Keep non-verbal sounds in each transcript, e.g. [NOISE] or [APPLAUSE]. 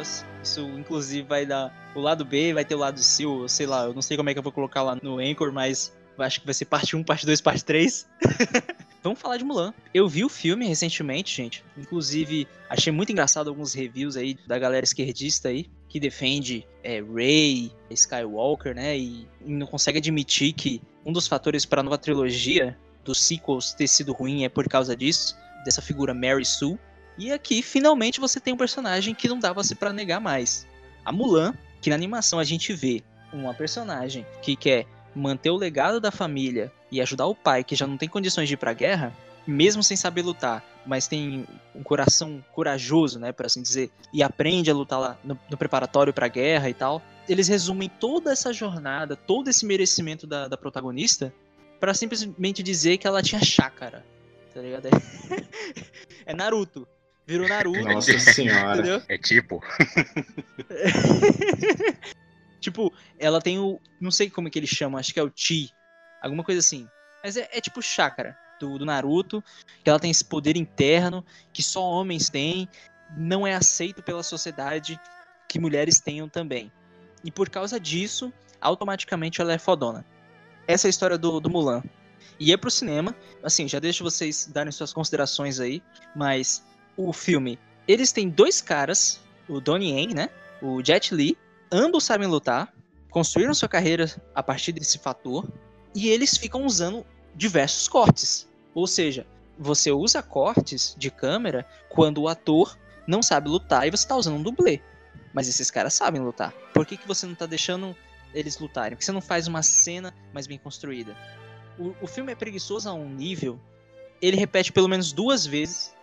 Us. Isso, inclusive, vai dar o lado B, vai ter o lado C, ou sei lá, eu não sei como é que eu vou colocar lá no Anchor, mas acho que vai ser parte 1, parte 2, parte 3. [LAUGHS] Vamos falar de Mulan. Eu vi o filme recentemente, gente. Inclusive, achei muito engraçado alguns reviews aí da galera esquerdista aí, que defende é, Rey, Skywalker, né? E, não consegue admitir que um dos fatores para a nova trilogia dos sequels ter sido ruim é por causa disso, dessa figura Mary Sue. E aqui, finalmente, você tem um personagem que não dava-se para negar mais. A Mulan, que na animação a gente vê uma personagem que quer manter o legado da família e ajudar o pai que já não tem condições de ir pra guerra, mesmo sem saber lutar, mas tem um coração corajoso, né, para assim dizer, e aprende a lutar lá no, no preparatório para a guerra e tal. Eles resumem toda essa jornada, todo esse merecimento da, da protagonista, para simplesmente dizer que ela tinha chácara, tá ligado? É, [LAUGHS] é Naruto. Virou Naruto. Nossa senhora. Entendeu? É tipo. [LAUGHS] tipo, ela tem o. Não sei como é que eles chamam, acho que é o Chi. Alguma coisa assim. Mas é, é tipo chácara do, do Naruto, que ela tem esse poder interno que só homens têm, não é aceito pela sociedade que mulheres tenham também. E por causa disso, automaticamente ela é fodona. Essa é a história do, do Mulan. E é pro cinema, assim, já deixo vocês darem suas considerações aí, mas o filme, eles têm dois caras, o Donnie Yen, né? O Jet Li, ambos sabem lutar, construíram sua carreira a partir desse fator, e eles ficam usando diversos cortes. Ou seja, você usa cortes de câmera quando o ator não sabe lutar e você está usando um dublê. Mas esses caras sabem lutar. Por que, que você não está deixando eles lutarem? Por que você não faz uma cena mais bem construída? O, o filme é preguiçoso a um nível. Ele repete pelo menos duas vezes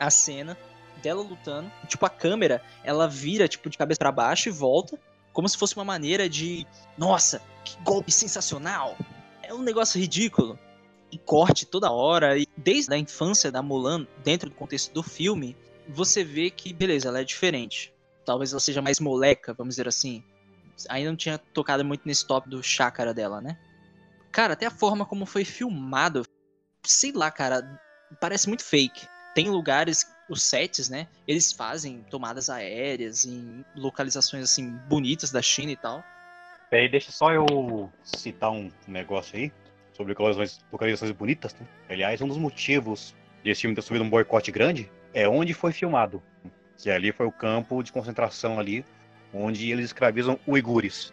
a cena dela lutando. Tipo, a câmera, ela vira tipo de cabeça para baixo e volta. Como se fosse uma maneira de. Nossa, que golpe sensacional! É um negócio ridículo e corte toda hora. E desde a infância da Mulan, dentro do contexto do filme, você vê que, beleza, ela é diferente. Talvez ela seja mais moleca, vamos dizer assim. Ainda não tinha tocado muito nesse top do chácara dela, né? Cara, até a forma como foi filmado, sei lá, cara, parece muito fake. Tem lugares, os sets, né? Eles fazem tomadas aéreas em localizações assim bonitas da China e tal. Peraí, deixa só eu citar um negócio aí sobre localizações, localizações bonitas. Né? Aliás, um dos motivos desse filme ter subido um boicote grande é onde foi filmado. Que ali foi o campo de concentração ali, onde eles escravizam uigures.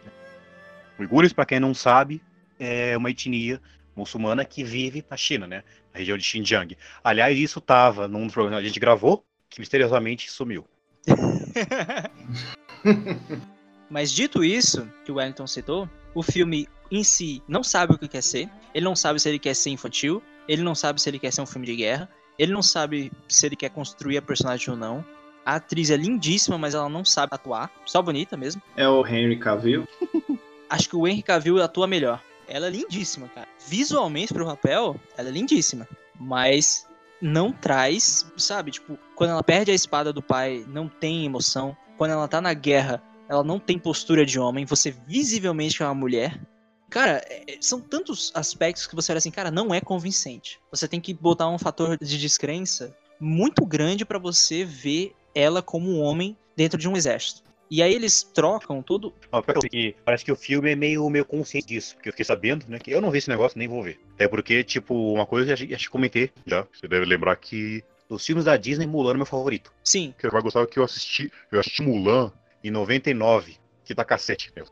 Uigures, para quem não sabe, é uma etnia muçulmana que vive na China, né? Região de Xinjiang. Aliás, isso tava num dos programas que a gente gravou, que misteriosamente sumiu. [LAUGHS] Mas dito isso, que o Wellington citou, o filme em si não sabe o que quer ser. Ele não sabe se ele quer ser infantil. Ele não sabe se ele quer ser um filme de guerra. Ele não sabe se ele quer construir a personagem ou não. A atriz é lindíssima, mas ela não sabe atuar. Só bonita mesmo. É o Henry Cavill? [LAUGHS] Acho que o Henry Cavill atua melhor. Ela é lindíssima, cara. Visualmente pro papel, ela é lindíssima. Mas não traz, sabe? Tipo, quando ela perde a espada do pai, não tem emoção. Quando ela tá na guerra, ela não tem postura de homem. Você visivelmente é uma mulher. Cara, é, é, são tantos aspectos que você olha assim, cara, não é convincente. Você tem que botar um fator de descrença muito grande para você ver ela como um homem dentro de um exército. E aí eles trocam tudo. parece que o filme é meio, meio consciente disso, porque eu fiquei sabendo, né? Que eu não vi esse negócio, nem vou ver. Até porque, tipo, uma coisa que eu já comentei já. Você deve lembrar que dos filmes da Disney, Mulan é meu favorito. Sim. Que você vai gostar que eu assisti. Eu assisti Mulan em 99, que tá cacete, meu.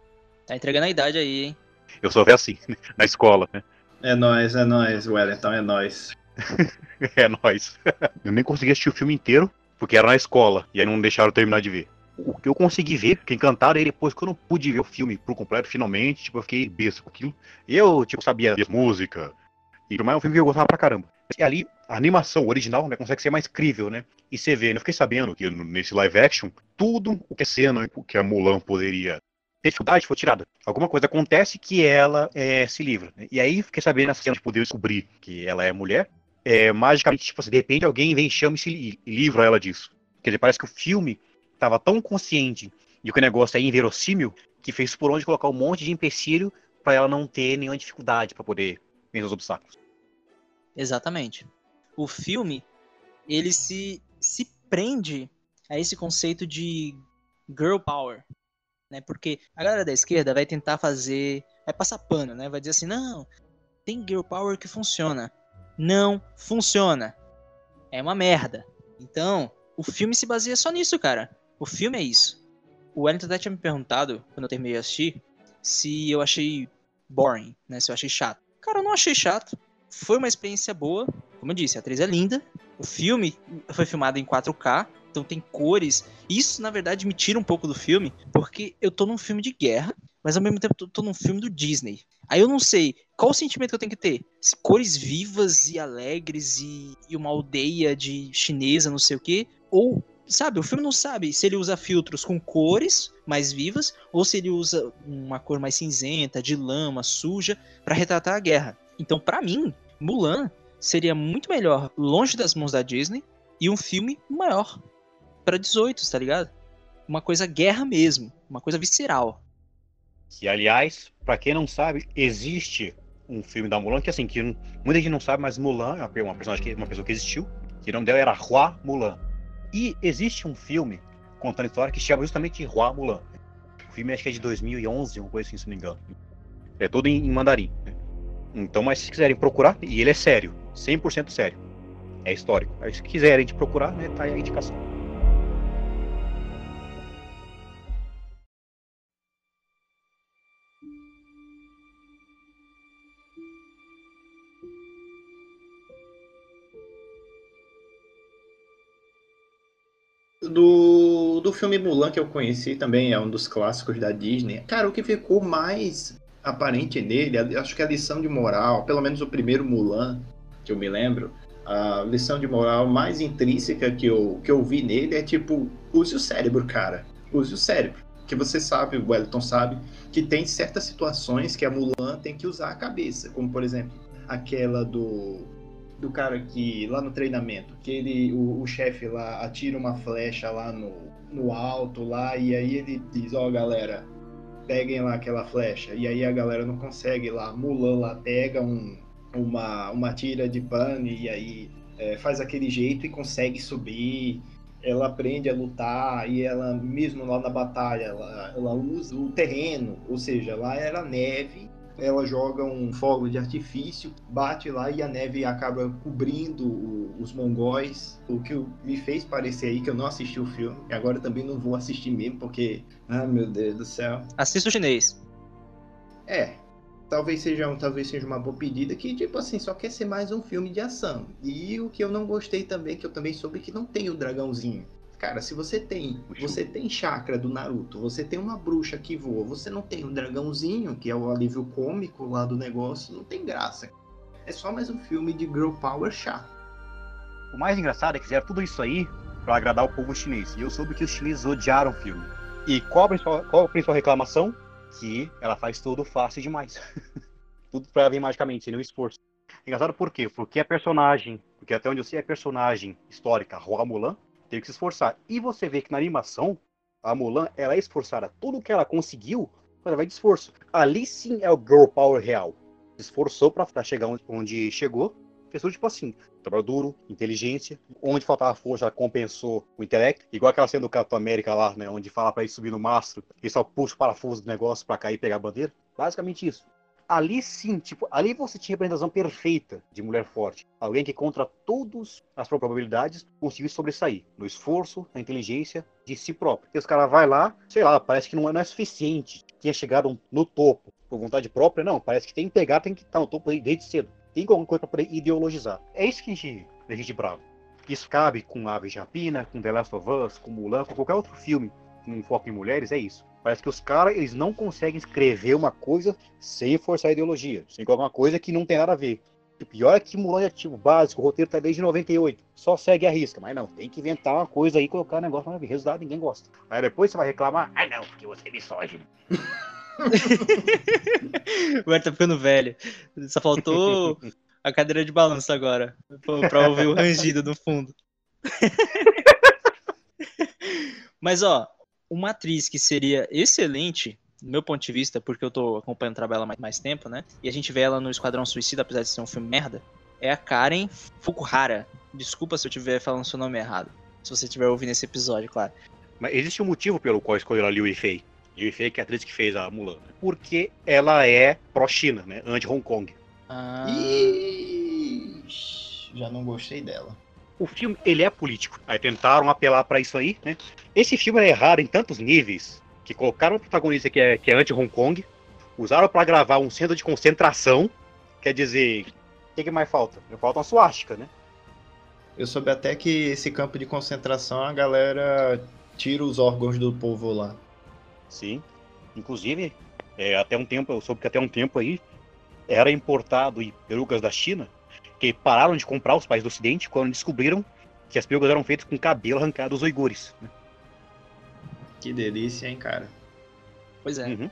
Tá entregando a idade aí, hein? Eu sou assim, [LAUGHS] na escola, né? É nóis, é nóis, Wellington, é nóis. [LAUGHS] é nóis. [LAUGHS] eu nem consegui assistir o filme inteiro, porque era na escola, e aí não deixaram terminar de ver. O que eu consegui ver, que encantaram, aí depois que eu não pude ver o filme por completo, finalmente, tipo, eu fiquei besta com aquilo. Eu, tipo, sabia a música, e mais é um filme que eu gostava pra caramba. E ali, a animação original, né, consegue ser mais crível, né? E você vê, né, eu fiquei sabendo que nesse live action, tudo o que é cena, o que a Mulan poderia dificuldade foi tirada. Alguma coisa acontece que ela é, se livra. Né? E aí fiquei sabendo nessa cena de poder descobrir que ela é mulher. É, magicamente, tipo assim, de repente alguém vem, chama e se livra ela disso. Quer dizer, parece que o filme estava tão consciente de que o negócio é inverossímil que fez por onde colocar um monte de empecilho para ela não ter nenhuma dificuldade para poder vencer os obstáculos. Exatamente. O filme, ele se, se prende a esse conceito de girl power, né? Porque a galera da esquerda vai tentar fazer, vai passar pano, né? Vai dizer assim, não, tem girl power que funciona. Não funciona. É uma merda. Então, o filme se baseia só nisso, cara. O filme é isso. O Wellington até tinha me perguntado, quando eu terminei de assistir, se eu achei boring, né? Se eu achei chato. Cara, eu não achei chato. Foi uma experiência boa. Como eu disse, a atriz é linda. O filme foi filmado em 4K, então tem cores. Isso, na verdade, me tira um pouco do filme, porque eu tô num filme de guerra, mas ao mesmo tempo tô, tô num filme do Disney. Aí eu não sei qual o sentimento que eu tenho que ter. Cores vivas e alegres e, e uma aldeia de chinesa, não sei o quê, ou sabe, o filme não sabe se ele usa filtros com cores mais vivas ou se ele usa uma cor mais cinzenta, de lama, suja, para retratar a guerra. Então, para mim, Mulan seria muito melhor longe das mãos da Disney e um filme maior para 18, tá ligado? Uma coisa guerra mesmo, uma coisa visceral. Que, aliás, para quem não sabe, existe um filme da Mulan que, assim, que muita gente não sabe, mas Mulan é uma personagem, uma pessoa que existiu, que o nome dela era Hua Mulan. E existe um filme contando a história que chama justamente Hua Mulan. O filme acho que é de 2011, uma coisa assim, se não me engano. É todo em, em mandarim. Né? Então, mas se quiserem procurar, e ele é sério, 100% sério. É histórico. Mas se quiserem procurar, né, tá aí a indicação. Filme Mulan que eu conheci também, é um dos clássicos da Disney. Cara, o que ficou mais aparente nele, acho que a lição de moral, pelo menos o primeiro Mulan, que eu me lembro, a lição de moral mais intrínseca que eu, que eu vi nele é tipo, use o cérebro, cara. Use o cérebro. Que você sabe, o Wellington sabe, que tem certas situações que a Mulan tem que usar a cabeça. Como, por exemplo, aquela do, do cara que, lá no treinamento, que ele, o, o chefe lá atira uma flecha lá no, no alto lá, e aí ele diz, ó oh, galera, peguem lá aquela flecha. E aí a galera não consegue lá. Mulan lá pega um, uma, uma tira de pane e aí é, faz aquele jeito e consegue subir. Ela aprende a lutar e ela, mesmo lá na batalha, ela, ela usa o terreno, ou seja, lá era neve ela joga um fogo de artifício, bate lá e a neve acaba cobrindo o, os mongóis. O que me fez parecer aí que eu não assisti o filme. E agora também não vou assistir mesmo, porque. Ah, meu Deus do céu. Assista o chinês. É. Talvez seja, talvez seja uma boa pedida que, tipo assim, só quer ser mais um filme de ação. E o que eu não gostei também, que eu também soube que não tem o dragãozinho. Cara, se você tem, você tem chakra do Naruto, você tem uma bruxa que voa, você não tem o um dragãozinho, que é o alívio cômico lá do negócio, não tem graça. É só mais um filme de girl power chato. O mais engraçado é que fizeram tudo isso aí para agradar o povo chinês. E eu soube que os chineses odiaram o filme. E qual a principal, qual a principal reclamação? Que ela faz tudo fácil demais. [LAUGHS] tudo pra vir magicamente, sem nenhum esforço. Engraçado por quê? Porque a personagem, porque até onde eu sei, a personagem histórica, Hua Mulan, teve que se esforçar. E você vê que na animação, a Mulan, ela é esforçada. Tudo que ela conseguiu, ela vai de esforço. Ali sim é o girl power real. Se esforçou para chegar onde chegou. Fez tipo assim, trabalho duro, inteligência. Onde faltava força, ela compensou o intelecto. Igual aquela cena do Capitão América lá, né? Onde fala para ele subir no mastro e só puxa o parafuso do negócio para cair e pegar a bandeira. Basicamente isso ali sim, tipo, ali você tinha a representação perfeita de mulher forte. Alguém que contra todas as probabilidades conseguiu sobressair no esforço, na inteligência de si próprio. E os caras vai lá, sei lá, parece que não é, não é suficiente. Tinha chegado no topo por vontade própria, não. Parece que tem que pegar, tem que estar no topo desde cedo. Tem alguma coisa para ideologizar. É isso que a gente, a gente bravo. Isso cabe com Aves de Rapina, com The Last of Us, com Mulan, com qualquer outro filme com foco em mulheres, é isso. Parece que os caras, eles não conseguem escrever uma coisa sem forçar a ideologia, sem colocar uma coisa que não tem nada a ver. O pior é que Mulan é tipo básico, o roteiro tá desde 98. Só segue a risca. Mas não, tem que inventar uma coisa aí e colocar um negócio ver. Resultado, ninguém gosta. Aí depois você vai reclamar, ah não, porque você é misógino. [LAUGHS] o Ed tá ficando velho. Só faltou a cadeira de balanço agora. Pra ouvir o rangido no fundo. [LAUGHS] Mas ó, uma atriz que seria excelente, do meu ponto de vista, porque eu tô acompanhando o trabalho há mais, mais tempo, né? E a gente vê ela no Esquadrão Suicida, apesar de ser um filme merda, é a Karen Fukuhara. Desculpa se eu estiver falando seu nome errado. Se você estiver ouvindo esse episódio, claro. Mas existe um motivo pelo qual escolheram a Liu Yifei. Liu Yifei, que é a atriz que fez a Mulan. Porque ela é pró-China, né? Anti-Hong Kong. Ah, Ixi, já não gostei dela. O filme, ele é político. Aí tentaram apelar pra isso aí, né? Esse filme é errado em tantos níveis que colocaram o protagonista que é, que é anti-Hong Kong, usaram pra gravar um centro de concentração. Quer dizer, o que, que mais falta? Falta uma suástica, né? Eu soube até que esse campo de concentração a galera tira os órgãos do povo lá. Sim. Inclusive, é, até um tempo, eu soube que até um tempo aí era importado perucas da China que pararam de comprar os países do Ocidente quando descobriram que as perucas eram feitas com cabelo arrancado dos uigures. né? Que delícia, hein, cara? pois é. Uhum.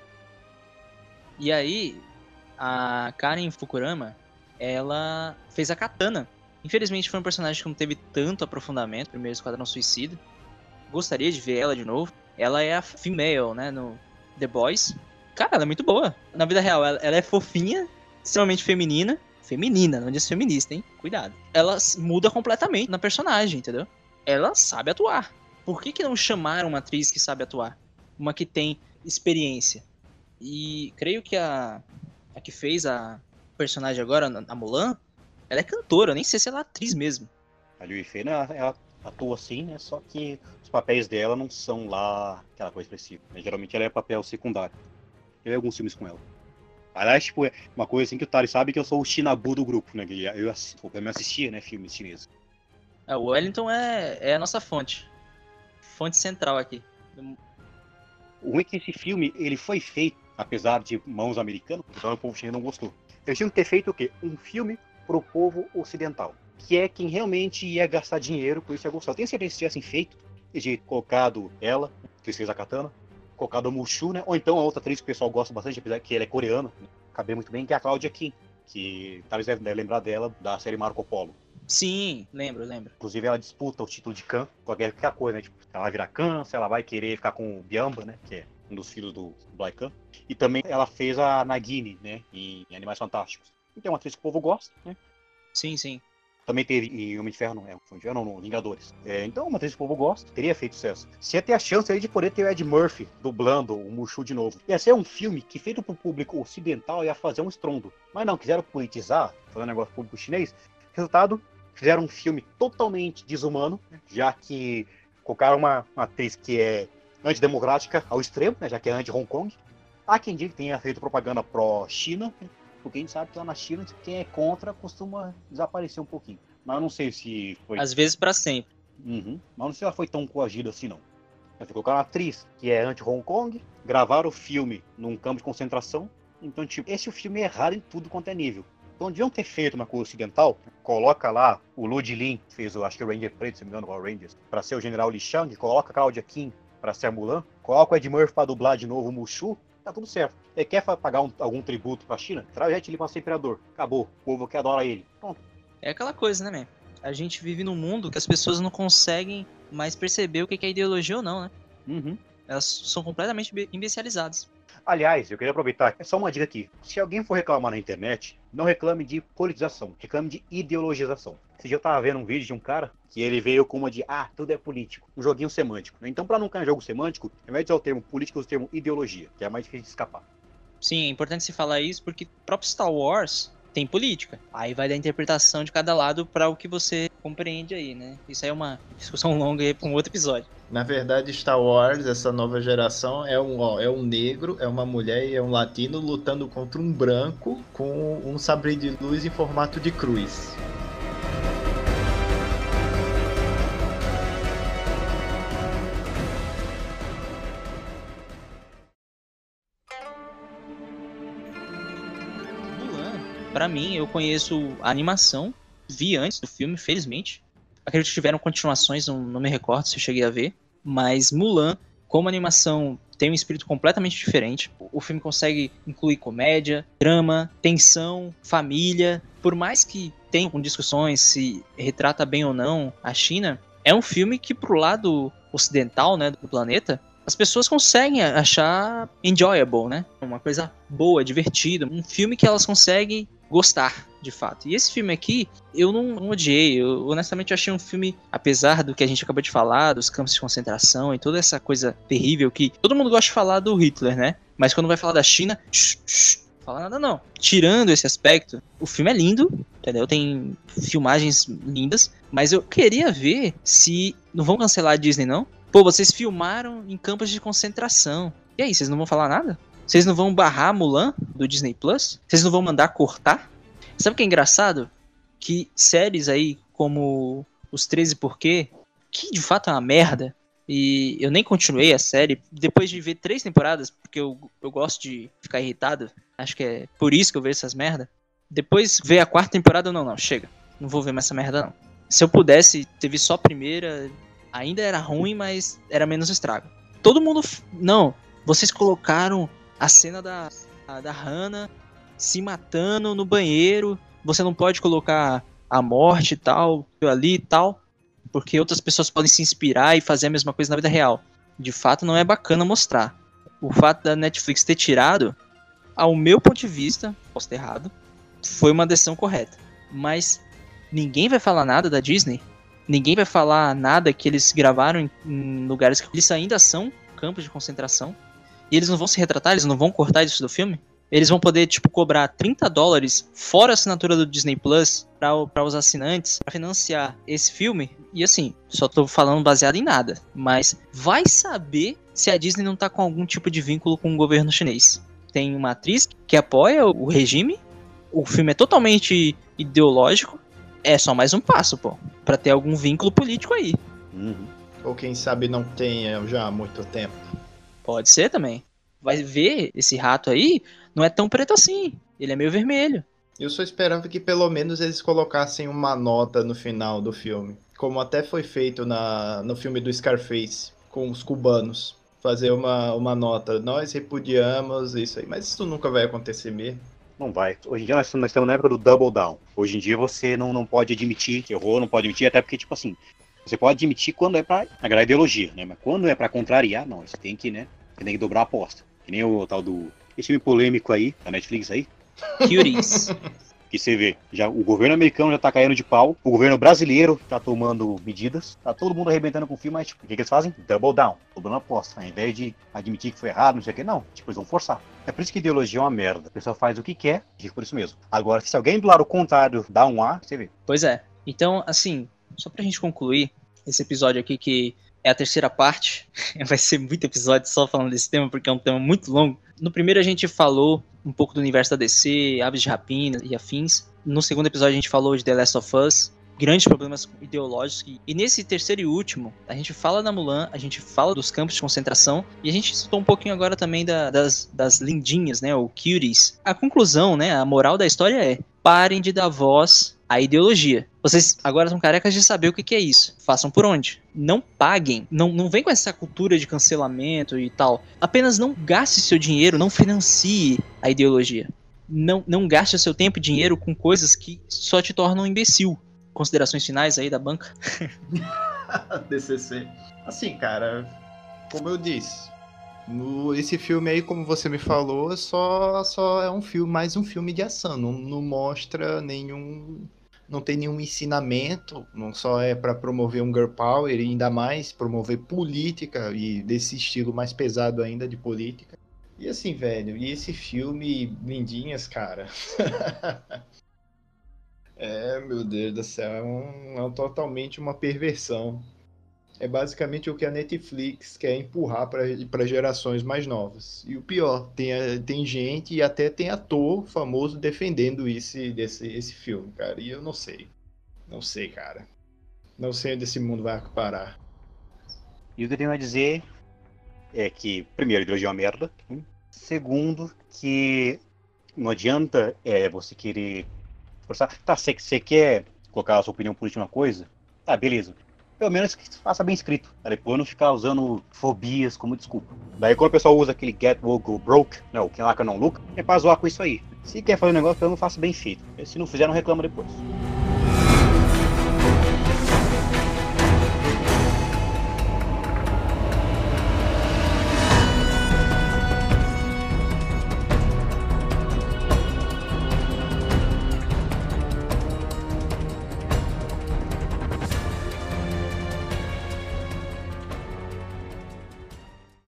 E aí, a Karen Fukurama, ela fez a Katana. Infelizmente foi um personagem que não teve tanto aprofundamento, primeiro Esquadrão Suicida. Gostaria de ver ela de novo. Ela é a female, né, no The Boys. Cara, ela é muito boa. Na vida real, ela, ela é fofinha, extremamente feminina. Feminina, não diz feminista, hein? Cuidado. Ela muda completamente na personagem, entendeu? Ela sabe atuar. Por que, que não chamaram uma atriz que sabe atuar? Uma que tem experiência. E creio que a, a que fez a personagem agora, a Mulan, ela é cantora, nem sei se ela é atriz mesmo. A Liu Yifei, né, ela atua assim, né? Só que os papéis dela não são lá aquela coisa expressiva. né? Geralmente ela é papel secundário. Eu vi alguns filmes com ela. Aliás, tipo, é uma coisa assim que o Tari sabe que eu sou o Shinabu do grupo, né? que Eu, assi- eu me assistia, né, filmes chineses. É, o Wellington é, é a nossa fonte. Fonte central aqui. O ruim é que esse filme, ele foi feito, apesar de mãos americanas, então o povo chinês não gostou. Eles tinham que ter feito o quê? Um filme pro povo ocidental, que é quem realmente ia gastar dinheiro, por isso ia gostar. Eu tenho certeza que se tivessem feito, de colocado ela, que fez a Katana, colocado a Mushu, né? Ou então a outra atriz que o pessoal gosta bastante, apesar que ela é coreana, né? caber muito bem, que é a Claudia Kim, que talvez deve, lembrar dela da série Marco Polo. Sim, lembro, lembro. Inclusive, ela disputa o título de Khan, qualquer, qualquer coisa, né? Tipo, ela vai virar Khan, se ela vai querer ficar com o Biamba, né? Que é um dos filhos do Black Khan. E também ela fez a Nagini, né? Em Animais Fantásticos. Então é uma atriz que o povo gosta, né? Sim, sim. Também teve em Homem de Ferro, não é? Homem de Ferro não, Vingadores. É, então, uma atriz que o povo gosta, teria feito sucesso. Se ia ter a chance aí de poder ter o Ed Murphy dublando o Mushu de novo. Ia ser um filme que, feito pro público ocidental, ia fazer um estrondo. Mas não, quiseram politizar, fazer um negócio público chinês. Resultado, fizeram um filme totalmente desumano, já que colocaram uma, uma atriz que é antidemocrática ao extremo, né, já que é anti-Hong Kong. Há quem diga que tenha feito propaganda pró-China, porque a gente sabe que lá na China, quem é contra costuma desaparecer um pouquinho. Mas eu não sei se foi. Às vezes pra sempre. Uhum. Mas não sei se ela foi tão coagida assim, não. Mas colocaram uma atriz que é anti-Hong Kong, gravaram o filme num campo de concentração. Então, tipo, esse é filme errado em tudo quanto é nível. Então, deviam ter feito uma coisa ocidental. Coloca lá o Lud Lin, que fez, o, acho que o Ranger Preto, se não me engano, o Rangers, pra ser o General Li Shang. Coloca a Claudia Kim pra ser a Mulan. Coloca o Ed Murphy pra dublar de novo o Mushu. Tá tudo certo. Ele quer pagar um- algum tributo pra China? Traz Jet Li pra ser imperador. Acabou. O povo que adora ele. Pronto. É aquela coisa, né, man? A gente vive num mundo que as pessoas não conseguem mais perceber o que é ideologia ou não, né? Uhum. Elas são completamente imbe- imbecilizadas. Aliás, eu queria aproveitar, é só uma dica aqui. Se alguém for reclamar na internet, não reclame de politização, reclame de ideologização. Esse dia eu tava vendo um vídeo de um cara que ele veio com uma de, ah, tudo é político, um joguinho semântico. Então, pra não cair em jogo semântico, ao invés de usar o termo político, usa o termo ideologia, que é mais difícil de escapar. Sim, é importante se falar isso porque o próprio Star Wars tem política. Aí vai da interpretação de cada lado pra o que você compreende aí, né? Isso aí é uma discussão [LAUGHS] longa aí pra um outro episódio. Na verdade, Star Wars, essa nova geração, é um, ó, é um negro, é uma mulher e é um latino lutando contra um branco com um sabre de luz em formato de cruz. Pra mim, eu conheço a animação, vi antes do filme, felizmente. Acredito que tiveram continuações, não, não me recordo se eu cheguei a ver. Mas Mulan, como animação, tem um espírito completamente diferente. O filme consegue incluir comédia, drama, tensão, família. Por mais que tenha com discussões se retrata bem ou não a China, é um filme que pro lado ocidental, né, do planeta, as pessoas conseguem achar enjoyable, né? Uma coisa boa, divertida. Um filme que elas conseguem gostar, de fato. E esse filme aqui, eu não, não odiei. Eu honestamente achei um filme, apesar do que a gente acabou de falar, dos campos de concentração e toda essa coisa terrível que todo mundo gosta de falar do Hitler, né? Mas quando vai falar da China, fala nada não. Tirando esse aspecto, o filme é lindo, entendeu? Tem filmagens lindas, mas eu queria ver se não vão cancelar a Disney não. Pô, vocês filmaram em campos de concentração. E aí, vocês não vão falar nada? Vocês não vão barrar Mulan do Disney Plus? Vocês não vão mandar cortar? Sabe o que é engraçado? Que séries aí como Os 13 Porquê, que de fato é uma merda, e eu nem continuei a série, depois de ver três temporadas, porque eu, eu gosto de ficar irritado, acho que é por isso que eu vejo essas merda. Depois ver a quarta temporada, não, não, chega. Não vou ver mais essa merda, não. Se eu pudesse ter visto só a primeira, ainda era ruim, mas era menos estrago. Todo mundo. Não, vocês colocaram a cena da, da Hannah se matando no banheiro. Você não pode colocar a morte e tal, ali e tal, porque outras pessoas podem se inspirar e fazer a mesma coisa na vida real. De fato, não é bacana mostrar. O fato da Netflix ter tirado, ao meu ponto de vista, posso ter errado, foi uma decisão correta. Mas ninguém vai falar nada da Disney. Ninguém vai falar nada que eles gravaram em lugares que eles ainda são campos de concentração. E eles não vão se retratar, eles não vão cortar isso do filme eles vão poder, tipo, cobrar 30 dólares fora a assinatura do Disney Plus para os assinantes para financiar esse filme. E assim, só tô falando baseado em nada. Mas vai saber se a Disney não tá com algum tipo de vínculo com o governo chinês. Tem uma atriz que apoia o regime. O filme é totalmente ideológico. É só mais um passo, pô. Pra ter algum vínculo político aí. Uhum. Ou quem sabe não tenha já há muito tempo. Pode ser também. Vai ver esse rato aí, não é tão preto assim. Ele é meio vermelho. Eu só esperava que pelo menos eles colocassem uma nota no final do filme. Como até foi feito na, no filme do Scarface, com os cubanos. Fazer uma, uma nota. Nós repudiamos isso aí. Mas isso nunca vai acontecer mesmo. Não vai. Hoje em dia nós, nós estamos na época do double down. Hoje em dia você não, não pode admitir que errou, não pode admitir, até porque, tipo assim, você pode admitir quando é pra agradar ideologia, né? Mas quando é pra contrariar, não. Você tem que, né? Você tem que dobrar a aposta. Que nem o tal do esse filme polêmico aí, da Netflix aí. Cuties. [LAUGHS] que você vê, já, o governo americano já tá caindo de pau, o governo brasileiro tá tomando medidas, tá todo mundo arrebentando com o filme, mas tipo, o que, que eles fazem? Double down, dobrando a aposta. Ao invés de admitir que foi errado, não sei o que, não. Tipo, eles vão forçar. É por isso que ideologia é uma merda. A pessoa faz o que quer, fica por isso mesmo. Agora, se alguém do lado contrário dá um A, você vê. Pois é. Então, assim, só pra gente concluir esse episódio aqui que é a terceira parte. [LAUGHS] Vai ser muito episódio só falando desse tema, porque é um tema muito longo. No primeiro a gente falou um pouco do universo da DC, Aves de Rapina e afins. No segundo episódio a gente falou de The Last of Us, grandes problemas ideológicos. E nesse terceiro e último, a gente fala da Mulan, a gente fala dos campos de concentração e a gente citou um pouquinho agora também da, das, das lindinhas, né, ou cuties. A conclusão, né, a moral da história é: parem de dar voz à ideologia. Vocês agora são carecas de saber o que, que é isso. Façam por onde? Não paguem. Não, não vem com essa cultura de cancelamento e tal. Apenas não gaste seu dinheiro, não financie a ideologia. Não, não gaste seu tempo e dinheiro com coisas que só te tornam imbecil. Considerações finais aí da banca? [LAUGHS] DCC. Assim, cara, como eu disse, no, esse filme aí, como você me falou, só, só é um filme, mais um filme de ação. Não, não mostra nenhum. Não tem nenhum ensinamento, não só é para promover um girl power, e ainda mais promover política e desse estilo mais pesado ainda de política. E assim, velho, e esse filme, Lindinhas, cara. [LAUGHS] é, meu Deus do céu, é, um, é totalmente uma perversão é basicamente o que a Netflix quer empurrar para gerações mais novas. E o pior, tem, tem gente e até tem ator famoso defendendo esse, desse, esse filme, cara. E eu não sei. Não sei, cara. Não sei onde esse mundo vai parar. E o que eu tenho a dizer é que, primeiro, a ideologia é uma merda. Segundo, que não adianta é, você querer forçar. Tá, você quer colocar a sua opinião política uma coisa? Tá, beleza pelo menos que faça bem escrito, para depois não ficar usando fobias como desculpa. Daí quando o pessoal usa aquele get woke go broke, não, né, que lá que não look, é pra zoar com isso aí. Se quer fazer um negócio, pelo menos faça bem feito. Se não fizer, não reclama depois.